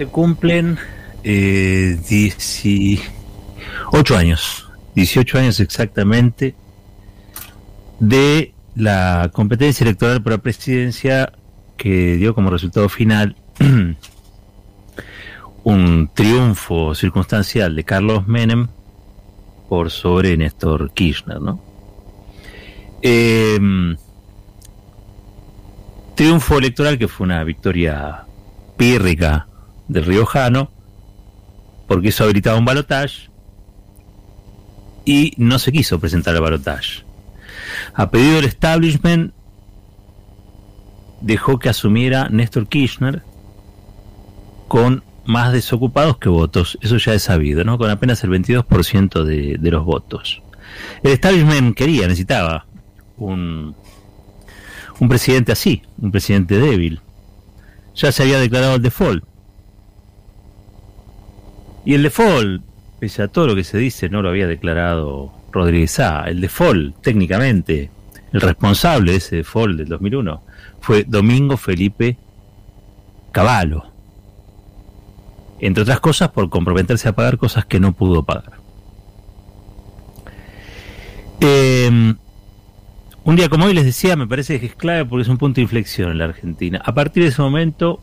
Se cumplen eh, 18 años, 18 años exactamente, de la competencia electoral para presidencia que dio como resultado final un triunfo circunstancial de Carlos Menem por sobre Néstor Kirchner, ¿no? Em, triunfo electoral que fue una victoria pírrica del riojano, porque eso habilitaba un balotaje y no se quiso presentar el balotaje. A pedido del establishment dejó que asumiera Néstor Kirchner con más desocupados que votos, eso ya es sabido, ¿no? Con apenas el 22% de, de los votos. El establishment quería, necesitaba un, un presidente así, un presidente débil. Ya se había declarado el default. Y el default, pese a todo lo que se dice, no lo había declarado Rodríguez A. El default, técnicamente, el responsable de ese default del 2001 fue Domingo Felipe Cavallo. Entre otras cosas por comprometerse a pagar cosas que no pudo pagar. Eh, un día como hoy les decía, me parece que es clave porque es un punto de inflexión en la Argentina. A partir de ese momento,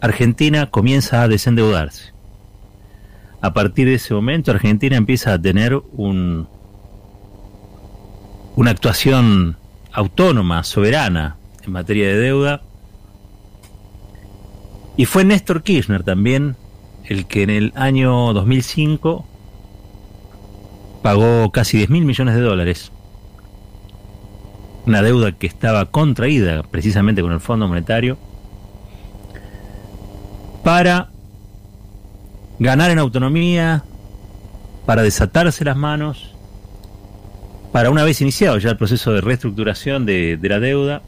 Argentina comienza a desendeudarse. A partir de ese momento, Argentina empieza a tener un, una actuación autónoma, soberana en materia de deuda. Y fue Néstor Kirchner también el que en el año 2005 pagó casi 10 mil millones de dólares una deuda que estaba contraída precisamente con el Fondo Monetario, para ganar en autonomía, para desatarse las manos, para una vez iniciado ya el proceso de reestructuración de, la deuda,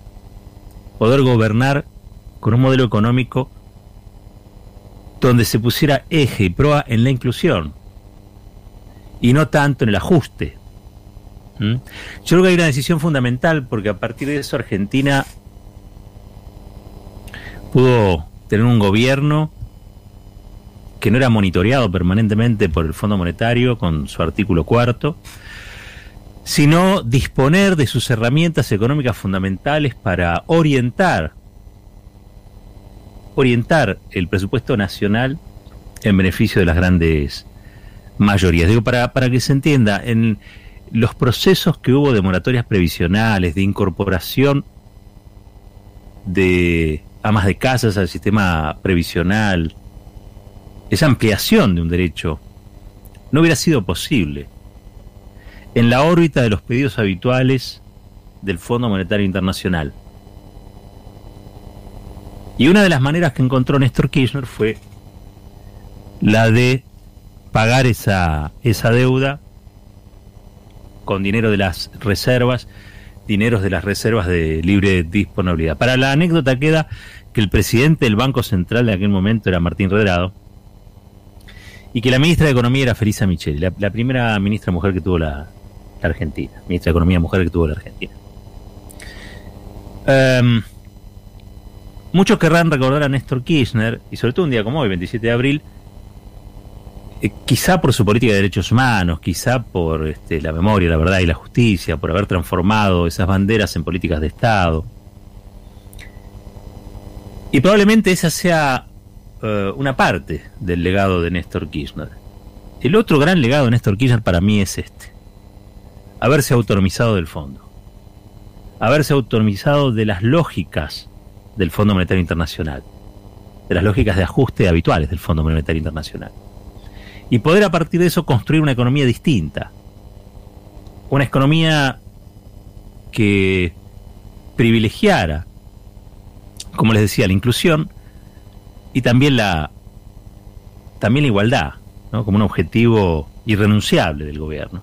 poder gobernar con un modelo económico donde se pusiera eje y proa en la inclusión y no tanto en el ajuste ¿Mm? Yo creo que hay una decisión fundamental porque a partir de eso Argentina pudo tener un gobierno que no era monitoreado permanentemente por el Fondo Monetario con su artículo cuarto, sino disponer de sus herramientas económicas fundamentales para orientar orientar el presupuesto nacional en beneficio de las grandes mayorías. Digo, para, para que se entienda, en, los procesos que hubo de moratorias previsionales, de incorporación de amas de casas al sistema previsional, esa ampliación de un derecho, no hubiera sido posible en la órbita de los pedidos habituales del Fondo Monetario Internacional. Y una de las maneras que encontró Néstor Kirchner fue la de pagar esa, esa deuda con dinero de las reservas, dineros de las reservas de libre disponibilidad. Para la anécdota queda que el presidente del Banco Central de aquel momento era Martín Redrado y que la ministra de Economía era Felisa Micheli, la, primera ministra mujer que tuvo la, Argentina, ministra de Economía mujer que tuvo la Argentina. Em, muchos querrán recordar a Néstor Kirchner, y sobre todo un día como hoy, 27 de abril, eh, quizá por su política de derechos humanos, quizá por este, la memoria, la verdad y la justicia, por haber transformado esas banderas en políticas de Estado. Y probablemente esa sea eh, una parte del legado de Néstor Kirchner. El otro gran legado de Néstor Kirchner para mí es este. Haberse autonomizado del fondo. Haberse autonomizado de las lógicas del Fondo Monetario Internacional. De las lógicas de ajuste habituales del Fondo Monetario Internacional y poder a partir de eso construir una economía distinta. Una economía que privilegiara, como les decía, la inclusión y también la, también la igualdad, ¿no? como un objetivo irrenunciable del gobierno.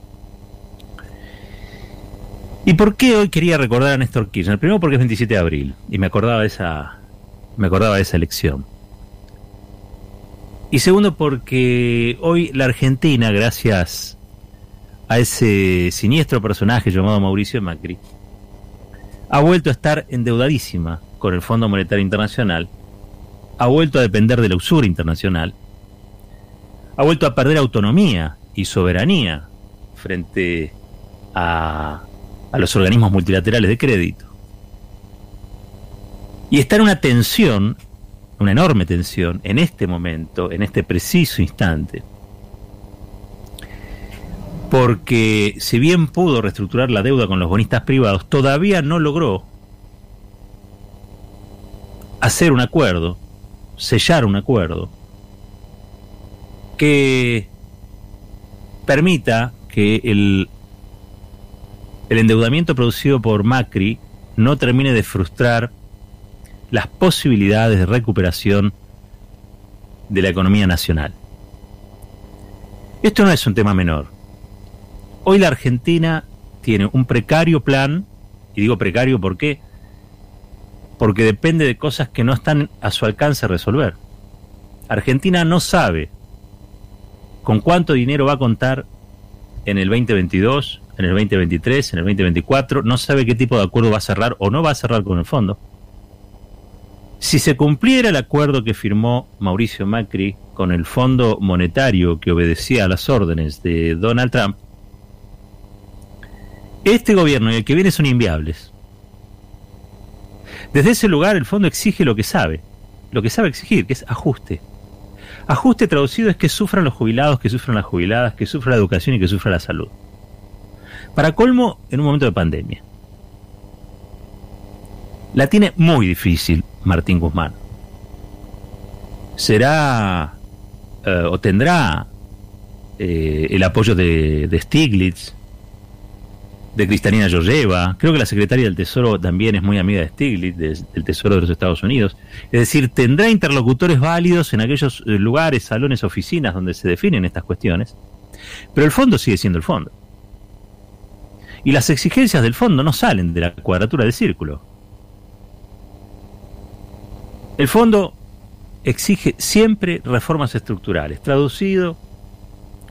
¿Y por qué hoy quería recordar a Néstor Kirchner? Primero porque es 27 de abril y me acordaba de esa, me acordaba de esa elección. Y segundo, porque hoy la Argentina, gracias a ese siniestro personaje llamado Mauricio Macri, ha vuelto a estar endeudadísima con el Fondo Monetario Internacional ha vuelto a depender de la usura internacional, ha vuelto a perder autonomía y soberanía frente a, a los organismos multilaterales de crédito. Y está en una tensión, una enorme tensión, en este momento, en este preciso instante, porque si bien pudo reestructurar la deuda con los bonistas privados, todavía no logró hacer un acuerdo, sellar un acuerdo, que permita que el, el endeudamiento producido por Macri no termine de frustrar las posibilidades de recuperación de la economía nacional. Esto no es un tema menor. Hoy la Argentina tiene un precario plan, y digo precario ¿por qué? Porque depende de cosas que no están a su alcance resolver. Argentina no sabe con cuánto dinero va a contar en el 2022, en el 2023, en el 2024, no sabe qué tipo de acuerdo va a cerrar o no va a cerrar con el fondo. Si se cumpliera el acuerdo que firmó Mauricio Macri con el Fondo Monetario que obedecía a las órdenes de Donald Trump, este gobierno y el que viene son inviables. Desde ese lugar el fondo exige lo que sabe, lo que sabe exigir, que es ajuste. Ajuste traducido es que sufran los jubilados, que sufran las jubiladas, que sufra la educación y que sufra la salud. Para colmo, en un momento de pandemia. La tiene muy difícil Martín Guzmán. Será eh, o tendrá eh, el apoyo de, de Stiglitz, de Cristalina Georgieva. Creo que la secretaria del Tesoro también es muy amiga de Stiglitz, del Tesoro de los Estados Unidos. Es decir, tendrá interlocutores válidos en aquellos eh, lugares, salones, oficinas donde se definen estas cuestiones. Pero el fondo sigue siendo el fondo. Y las exigencias del fondo no salen de la cuadratura del círculo. El fondo exige siempre reformas estructurales, traducido,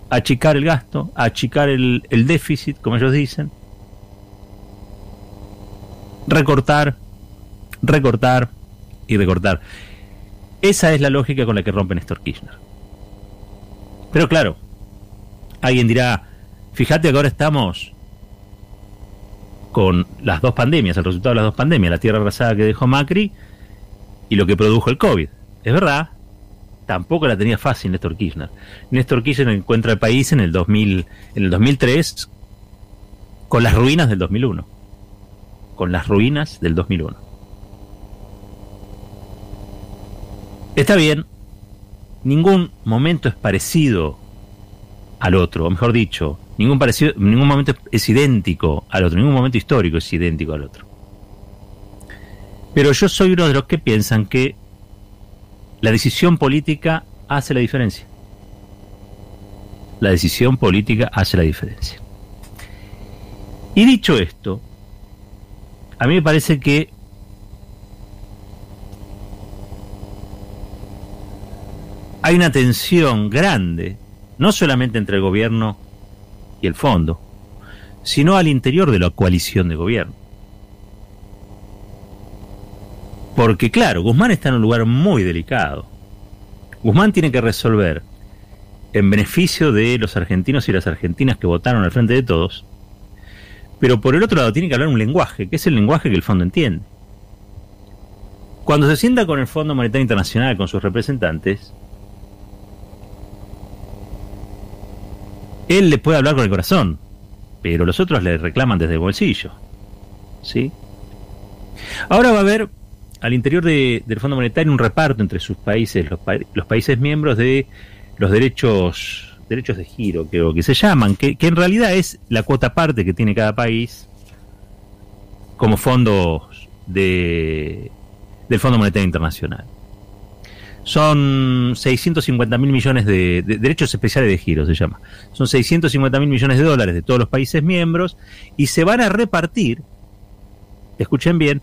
achicar el gasto, achicar el, el déficit, como ellos dicen, recortar, recortar y recortar. Esa es la lógica con la que rompe Néstor Kirchner. Pero claro, alguien dirá, fíjate que ahora estamos con las dos pandemias, el resultado de las dos pandemias, la tierra arrasada que dejó Macri y lo que produjo el COVID. Es verdad, tampoco la tenía fácil Néstor Kirchner. Néstor Kirchner encuentra el país en el 2000, en el 2003 con las ruinas del 2001 con las ruinas del 2001. Está bien, ningún momento es parecido al otro, o mejor dicho, ningún, parecido, ningún momento es idéntico al otro, ningún momento histórico es idéntico al otro. Pero yo soy uno de los que piensan que la decisión política hace la diferencia. La decisión política hace la diferencia. Y dicho esto, a mí me parece que hay una tensión grande, no solamente entre el gobierno y el fondo, sino al interior de la coalición de gobierno. Porque claro, Guzmán está en un lugar muy delicado. Guzmán tiene que resolver, en beneficio de los argentinos y las argentinas que votaron al frente de todos, pero por el otro lado tiene que hablar un lenguaje, que es el lenguaje que el fondo entiende. Cuando se sienta con el Fondo Monetario Internacional, con sus representantes, él le puede hablar con el corazón, pero los otros le reclaman desde el bolsillo. ¿Sí? Ahora va a haber al interior del Fondo Monetario un reparto entre sus países, los, los países miembros de los derechos derechos de giro, creo que se llaman, que, en realidad es la cuota parte que tiene cada país como fondos de, del Fondo Monetario Internacional. Son 650 mil millones de, derechos especiales de giro, se llama. Son 650 mil millones de dólares de todos los países miembros y se van a repartir, escuchen bien,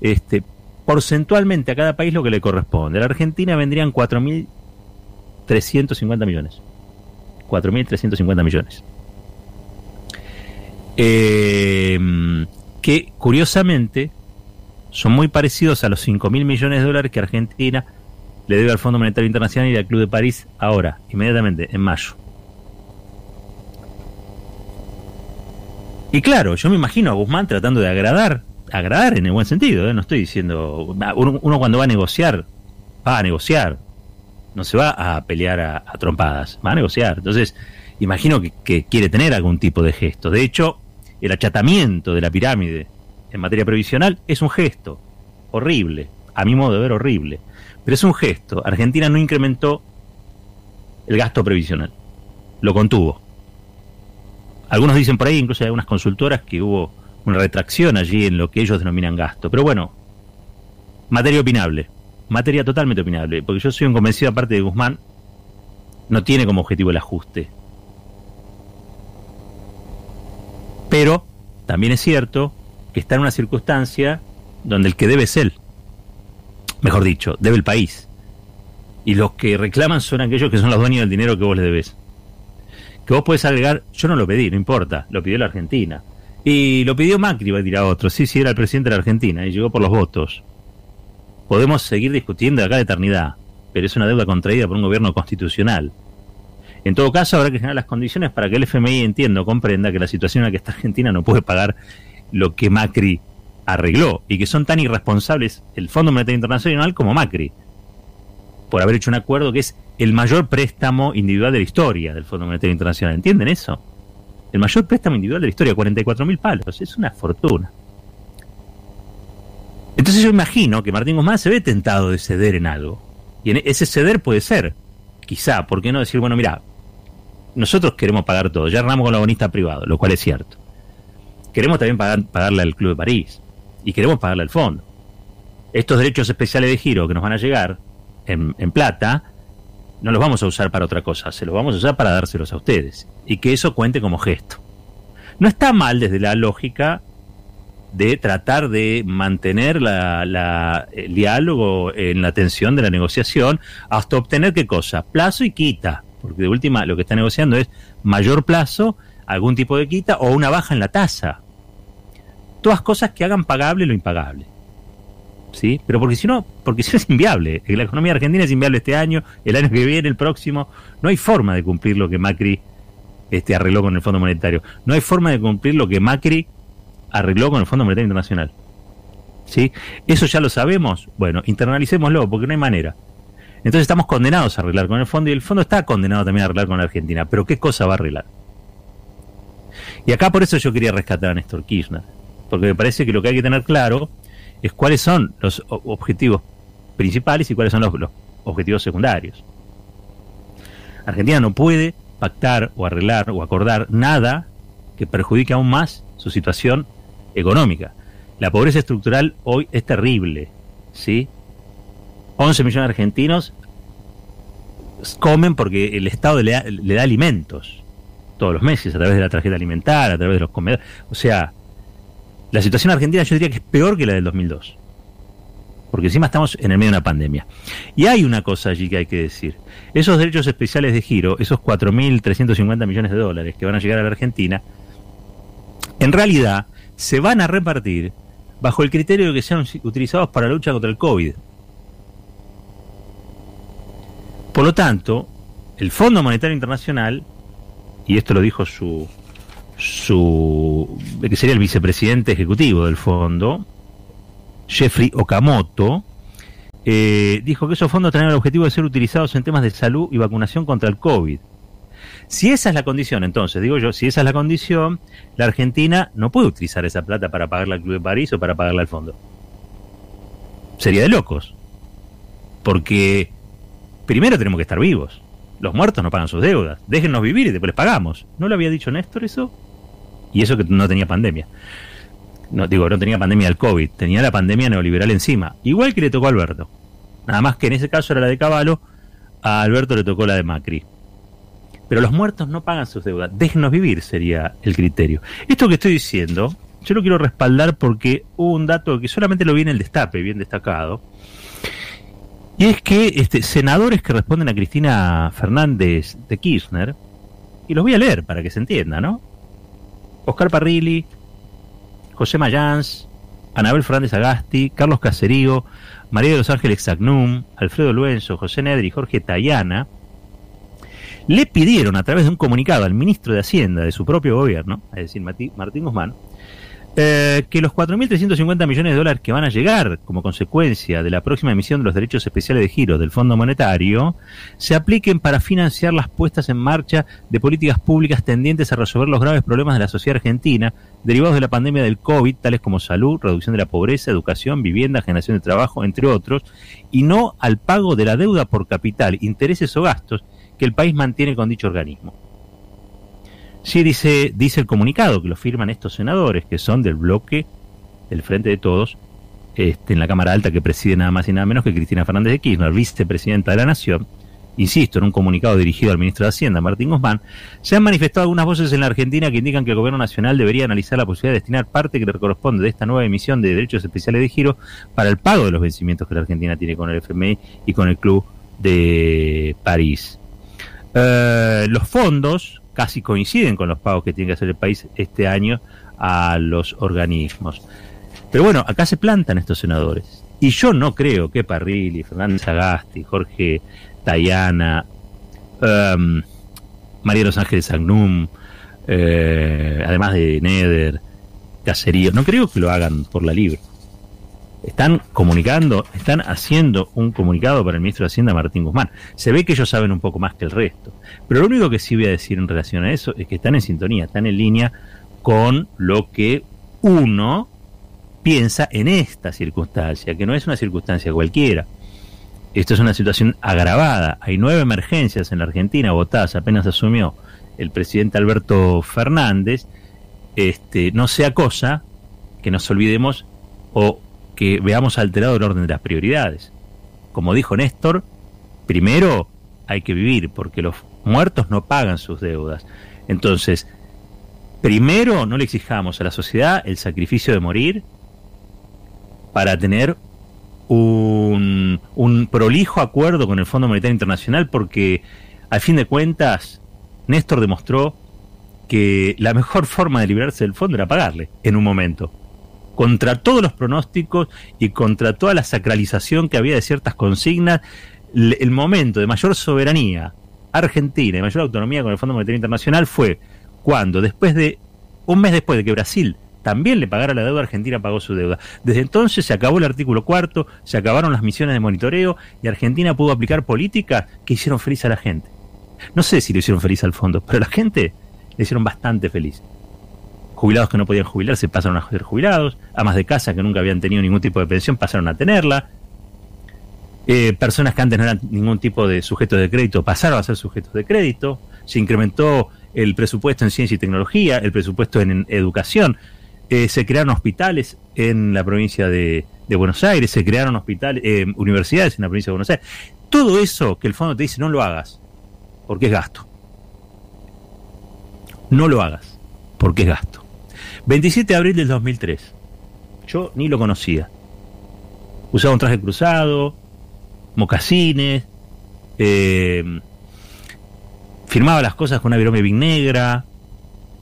este, porcentualmente a cada país lo que le corresponde. A la Argentina vendrían 4.350 millones. 4.350 millones. Eh, que curiosamente son muy parecidos a los 5.000 millones de dólares que Argentina le debe al Fondo Monetario Internacional y al Club de París ahora, inmediatamente, en mayo. Y claro, yo me imagino a Guzmán tratando de agradar, agradar en el buen sentido, ¿eh? no estoy diciendo, uno, cuando va a negociar, va a negociar, no se va a pelear a, trompadas, va a negociar. Entonces, imagino que, quiere tener algún tipo de gesto. De hecho, el achatamiento de la pirámide en materia previsional es un gesto horrible, a mi modo de ver horrible, pero es un gesto. Argentina no incrementó el gasto previsional, lo contuvo. Algunos dicen por ahí, incluso hay algunas consultoras, que hubo una retracción allí en lo que ellos denominan gasto. Pero bueno, materia opinable, materia totalmente opinable, porque yo soy un convencido, aparte de Guzmán, no tiene como objetivo el ajuste. Pero también es cierto que está en una circunstancia donde el que debe es él. Mejor dicho, debe el país. Y los que reclaman son aquellos que son los dueños del dinero que vos le debes que vos podés agregar, yo no lo pedí, no importa, lo pidió la Argentina. Y lo pidió Macri, va a a otro, sí, sí, era el presidente de la Argentina y llegó por los votos. Podemos seguir discutiendo acá de eternidad, pero es una deuda contraída por un gobierno constitucional. En todo caso, habrá que generar las condiciones para que el FMI entienda comprenda que la situación en la que está Argentina no puede pagar lo que Macri arregló y que son tan irresponsables el Fondo Monetario Internacional como Macri por haber hecho un acuerdo que es el mayor préstamo individual de la historia del Fondo Monetario Internacional. ¿Entienden eso? El mayor préstamo individual de la historia, 44 mil palos. Es una fortuna. Entonces yo imagino que Martín Guzmán se ve tentado de ceder en algo. Y en ese ceder puede ser, quizá, ¿por qué no decir, bueno, mira, nosotros queremos pagar todo, ya armamos con la bonista privado, lo cual es cierto. Queremos también pagar, pagarle al Club de París y queremos pagarle al fondo. Estos derechos especiales de giro que nos van a llegar en plata, no los vamos a usar para otra cosa, se los vamos a usar para dárselos a ustedes. Y que eso cuente como gesto. No está mal desde la lógica de tratar de mantener la, el diálogo en la tensión de la negociación hasta obtener qué cosa, plazo y quita, porque de última lo que está negociando es mayor plazo, algún tipo de quita o una baja en la tasa. Todas cosas que hagan pagable lo impagable. ¿sí? Pero porque si no, porque si no es inviable. La economía argentina es inviable este año, el año que viene, el próximo. No hay forma de cumplir lo que Macri este, arregló con el Fondo Monetario. No hay forma de cumplir lo que Macri arregló con el Fondo Monetario Internacional. ¿Sí? Eso ya lo sabemos. Bueno, internalicémoslo, porque no hay manera. Entonces estamos condenados a arreglar con el fondo y el fondo está condenado también a arreglar con la Argentina. Pero ¿qué cosa va a arreglar? Y acá por eso yo quería rescatar a Néstor Kirchner. Porque me parece que lo que hay que tener claro es cuáles son los objetivos principales y cuáles son los, objetivos secundarios. Argentina no puede pactar o arreglar o acordar nada que perjudique aún más su situación económica. La pobreza estructural hoy es terrible, ¿sí? 11 millones de argentinos comen porque el Estado le da, alimentos todos los meses a través de la tarjeta alimentar, a través de los comedores. O sea, la situación argentina yo diría que es peor que la del 2002. Porque encima estamos en el medio de una pandemia. Y hay una cosa allí que hay que decir. Esos derechos especiales de giro, esos 4.350 millones de dólares que van a llegar a la Argentina, en realidad se van a repartir bajo el criterio de que sean utilizados para la lucha contra el COVID. Por lo tanto, el Fondo Monetario Internacional, y esto lo dijo su su que sería el vicepresidente ejecutivo del fondo, Jeffrey Okamoto, eh, dijo que esos fondos tenían el objetivo de ser utilizados en temas de salud y vacunación contra el COVID. Si esa es la condición, entonces, digo yo, si esa es la condición, la Argentina no puede utilizar esa plata para pagarle al Club de París o para pagarle al fondo. Sería de locos. Porque primero tenemos que estar vivos. Los muertos no pagan sus deudas. Déjennos vivir y después les pagamos. ¿No lo había dicho Néstor eso? Y eso que no tenía pandemia. No, digo, no tenía pandemia del COVID, tenía la pandemia neoliberal encima. Igual que le tocó a Alberto. Nada más que en ese caso era la de Caballo, a Alberto le tocó la de Macri. Pero los muertos no pagan sus deudas. Déjenos vivir, sería el criterio. Esto que estoy diciendo, yo lo quiero respaldar porque hubo un dato que solamente lo vi en el destape, bien destacado. Y es que este, senadores que responden a Cristina Fernández de Kirchner, y los voy a leer para que se entienda, ¿no? Oscar Parrilli, José Mayans, Anabel Fernández Agasti, Carlos Caserigo, María de los Ángeles Zagnum, Alfredo Luenzo, José Nedri Jorge Tayana, le pidieron a través de un comunicado al ministro de Hacienda de su propio gobierno, es decir, Martín Guzmán, eh, que los 4.350 millones de dólares que van a llegar como consecuencia de la próxima emisión de los derechos especiales de giro del Fondo Monetario se apliquen para financiar las puestas en marcha de políticas públicas tendientes a resolver los graves problemas de la sociedad argentina derivados de la pandemia del COVID, tales como salud, reducción de la pobreza, educación, vivienda, generación de trabajo, entre otros, y no al pago de la deuda por capital, intereses o gastos que el país mantiene con dicho organismo. Sí, dice, dice el comunicado que lo firman estos senadores, que son del bloque del Frente de Todos, este, en la Cámara Alta que preside nada más y nada menos que Cristina Fernández de Kirchner, vicepresidenta de la Nación, insisto, en un comunicado dirigido al ministro de Hacienda, Martín Guzmán, se han manifestado algunas voces en la Argentina que indican que el gobierno nacional debería analizar la posibilidad de destinar parte que le corresponde de esta nueva emisión de derechos especiales de giro para el pago de los vencimientos que la Argentina tiene con el FMI y con el Club de París. Eh, los fondos casi coinciden con los pagos que tiene que hacer el país este año a los organismos. Pero bueno, acá se plantan estos senadores. Y yo no creo que Parrilli, Fernández Agasti, Jorge Tayana, um, María Los Ángeles Agnum, eh, además de Neder, Caserío, no creo que lo hagan por la libre están comunicando, están haciendo un comunicado para el ministro de Hacienda Martín Guzmán. Se ve que ellos saben un poco más que el resto. Pero lo único que sí voy a decir en relación a eso es que están en sintonía, están en línea con lo que uno piensa en esta circunstancia, que no es una circunstancia cualquiera. Esto es una situación agravada. Hay nueve emergencias en la Argentina votadas, apenas asumió el presidente Alberto Fernández. Este, no sea cosa que nos olvidemos o que veamos alterado el orden de las prioridades. Como dijo Néstor, primero hay que vivir, porque los muertos no pagan sus deudas. Entonces, primero no le exijamos a la sociedad el sacrificio de morir para tener un, un prolijo acuerdo con el Fondo Monetario Internacional, porque al fin de cuentas, Néstor demostró que la mejor forma de librarse del fondo era pagarle en un momento contra todos los pronósticos y contra toda la sacralización que había de ciertas consignas, el momento de mayor soberanía argentina y mayor autonomía con el Fondo Monetario Internacional fue cuando, después de un mes después de que Brasil también le pagara la deuda, Argentina pagó su deuda. Desde entonces se acabó el artículo cuarto, se acabaron las misiones de monitoreo y Argentina pudo aplicar políticas que hicieron feliz a la gente. No sé si le hicieron feliz al fondo, pero a la gente le hicieron bastante feliz jubilados que no podían jubilarse pasaron a ser jubilados, amas de casa que nunca habían tenido ningún tipo de pensión pasaron a tenerla, eh, personas que antes no eran ningún tipo de sujeto de crédito pasaron a ser sujetos de crédito, se incrementó el presupuesto en ciencia y tecnología, el presupuesto en, educación, eh, se crearon hospitales en la provincia de, Buenos Aires, se crearon hospitales, eh, universidades en la provincia de Buenos Aires. Todo eso que el fondo te dice no lo hagas, porque es gasto. No lo hagas, porque es gasto. 27 de abril del 2003. Yo ni lo conocía. Usaba un traje cruzado, mocasines, eh, firmaba las cosas con una virome negra,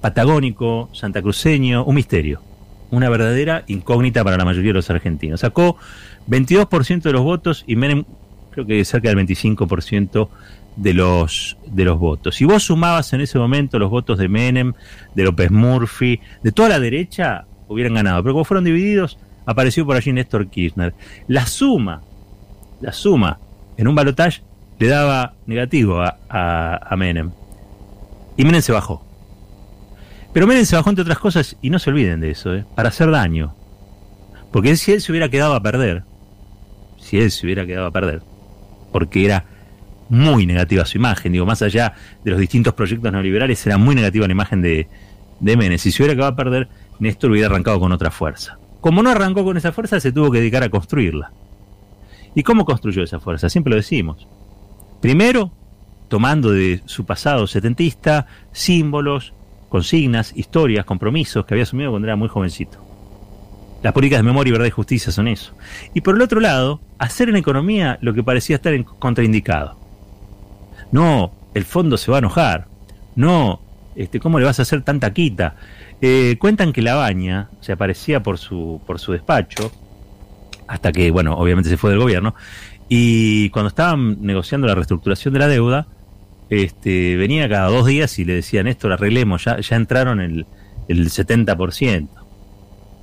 patagónico, santacruceño, un misterio. Una verdadera incógnita para la mayoría de los argentinos. Sacó 22% de los votos y Menem creo que cerca del 25% de los, de los votos. Si vos sumabas en ese momento los votos de Menem, de López Murphy, de toda la derecha, hubieran ganado. Pero como fueron divididos, apareció por allí Néstor Kirchner. La suma, la suma en un balotaje le daba negativo a, a, Menem. Y Menem se bajó. Pero Menem se bajó entre otras cosas, y no se olviden de eso, ¿eh? para hacer daño. Porque si él se hubiera quedado a perder, si él se hubiera quedado a perder, porque era muy negativa su imagen. Digo, más allá de los distintos proyectos neoliberales, era muy negativa la imagen de, de Menem. Si se hubiera acabado a perder, Néstor hubiera arrancado con otra fuerza. Como no arrancó con esa fuerza, se tuvo que dedicar a construirla. ¿Y cómo construyó esa fuerza? Siempre lo decimos. Primero, tomando de su pasado setentista símbolos, consignas, historias, compromisos que había asumido cuando era muy jovencito. Las políticas de memoria, verdad y justicia son eso. Y por el otro lado, hacer en economía lo que parecía estar contraindicado no, el fondo se va a enojar, no, este, ¿cómo le vas a hacer tanta quita? Eh, cuentan que la baña se aparecía por su, por su despacho hasta que, bueno, obviamente se fue del gobierno. Y cuando estaban negociando la reestructuración de la deuda, este, venía cada dos días y le decía, Néstor, arreglemos, ya, ya entraron el, el 70%.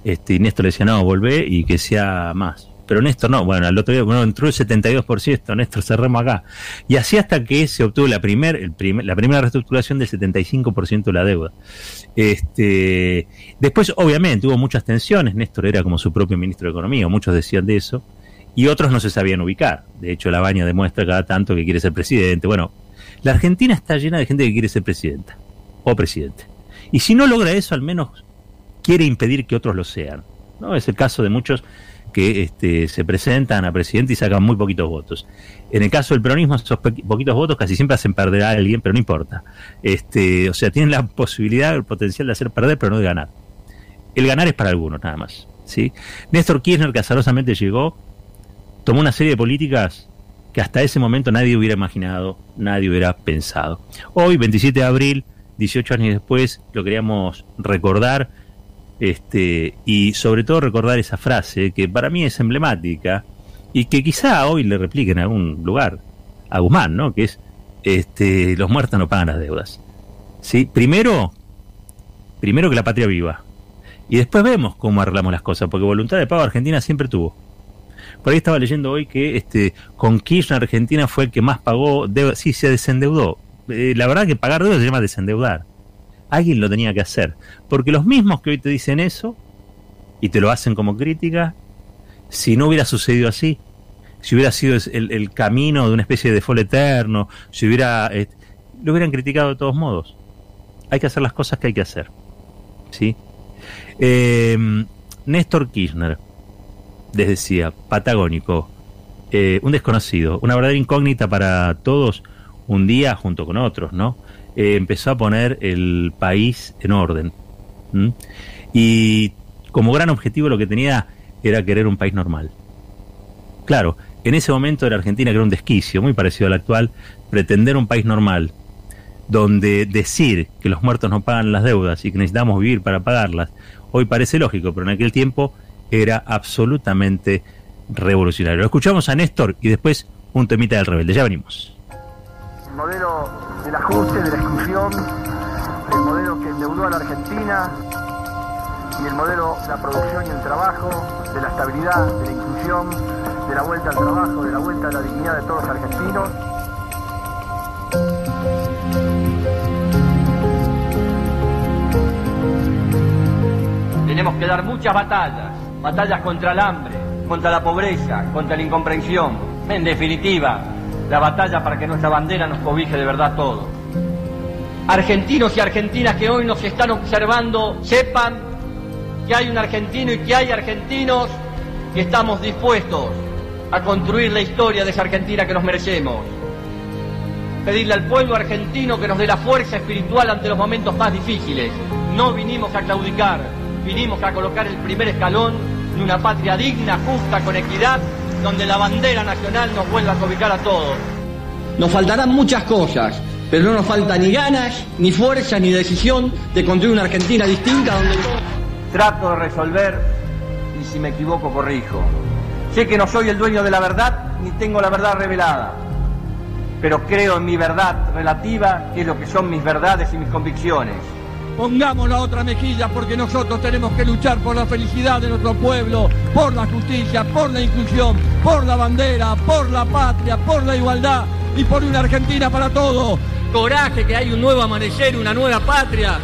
Este, y Néstor le decía, no, volvé y que sea más. Pero Néstor no, bueno, al otro día bueno, entró el 72%, Néstor, cerremos acá. Y así hasta que se obtuvo la, primer, el la primera reestructuración del 75% de la deuda. Este, después, obviamente, hubo muchas tensiones, Néstor era como su propio ministro de Economía, muchos decían de eso, y otros no se sabían ubicar. De hecho, la baña demuestra cada tanto que quiere ser presidente. Bueno, la Argentina está llena de gente que quiere ser presidenta o presidente. Y si no logra eso, al menos quiere impedir que otros lo sean. ¿no? Es el caso de muchos que este, se presentan a presidente y sacan muy poquitos votos. En el caso del peronismo, esos poquitos votos casi siempre hacen perder a alguien, pero no importa. Este, o sea, tienen la posibilidad, el potencial de hacer perder, pero no de ganar. El ganar es para algunos, nada más. ¿sí? Néstor Kirchner, que azarosamente llegó, tomó una serie de políticas que hasta ese momento nadie hubiera imaginado, nadie hubiera pensado. Hoy, 27 de abril, 18 años después, lo queríamos recordar este, y sobre todo recordar esa frase que para mí es emblemática y que quizá hoy le repliquen en algún lugar a Guzmán, ¿no? Que es, este, los muertos no pagan las deudas. ¿Sí? Primero, primero que la patria viva. Y después vemos cómo arreglamos las cosas, porque voluntad de pago Argentina siempre tuvo. Por ahí estaba leyendo hoy que este, con Kirchner Argentina fue el que más pagó deudas. Sí, se desendeudó. Eh, la verdad que pagar deudas se llama desendeudar alguien lo tenía que hacer. Porque los mismos que hoy te dicen eso y te lo hacen como crítica, si no hubiera sucedido así, si hubiera sido el, camino de una especie de default eterno, si hubiera, lo hubieran criticado de todos modos. Hay que hacer las cosas que hay que hacer. ¿Sí? Eh, Néstor Kirchner, les decía, patagónico, eh, un desconocido, una verdadera incógnita para todos, un día junto con otros, ¿no? Eh, empezó a poner el país en orden. Y como gran objetivo lo que tenía era querer un país normal. Claro, en ese momento era Argentina que era un desquicio, muy parecido al actual, pretender un país normal, donde decir que los muertos no pagan las deudas y que necesitamos vivir para pagarlas, hoy parece lógico, pero en aquel tiempo era absolutamente revolucionario. Lo escuchamos a Néstor y después un temita del rebelde. Ya venimos. Modelo del ajuste, de la exclusión, el modelo que endeudó a la Argentina y el modelo de la producción y el trabajo, de la estabilidad, de la inclusión, de la vuelta al trabajo, de la vuelta a la dignidad de todos los argentinos. Tenemos que dar muchas batallas, batallas contra el hambre, contra la pobreza, contra la incomprensión. En definitiva, la batalla para que nuestra bandera nos cobije de verdad todo. Argentinos y argentinas que hoy nos están observando, sepan que hay un argentino y que hay argentinos que estamos dispuestos a construir la historia de esa Argentina que nos merecemos. Pedirle al pueblo argentino que nos dé la fuerza espiritual ante los momentos más difíciles. No vinimos a claudicar, vinimos a colocar el primer escalón de una patria digna, justa, con equidad donde la bandera nacional nos vuelva a cobicar a todos. Nos faltarán muchas cosas, pero no nos falta ni ganas, ni fuerza, ni decisión de construir una Argentina distinta donde trato de resolver y si me equivoco corrijo. Sé que no soy el dueño de la verdad ni tengo la verdad revelada, pero creo en mi verdad relativa, que es lo que son mis verdades y mis convicciones. Pongamos la otra mejilla porque nosotros tenemos que luchar por la felicidad de nuestro pueblo, por la justicia, por la inclusión, por la bandera, por la patria, por la igualdad y por una Argentina para todos. Coraje que hay un nuevo amanecer, una nueva patria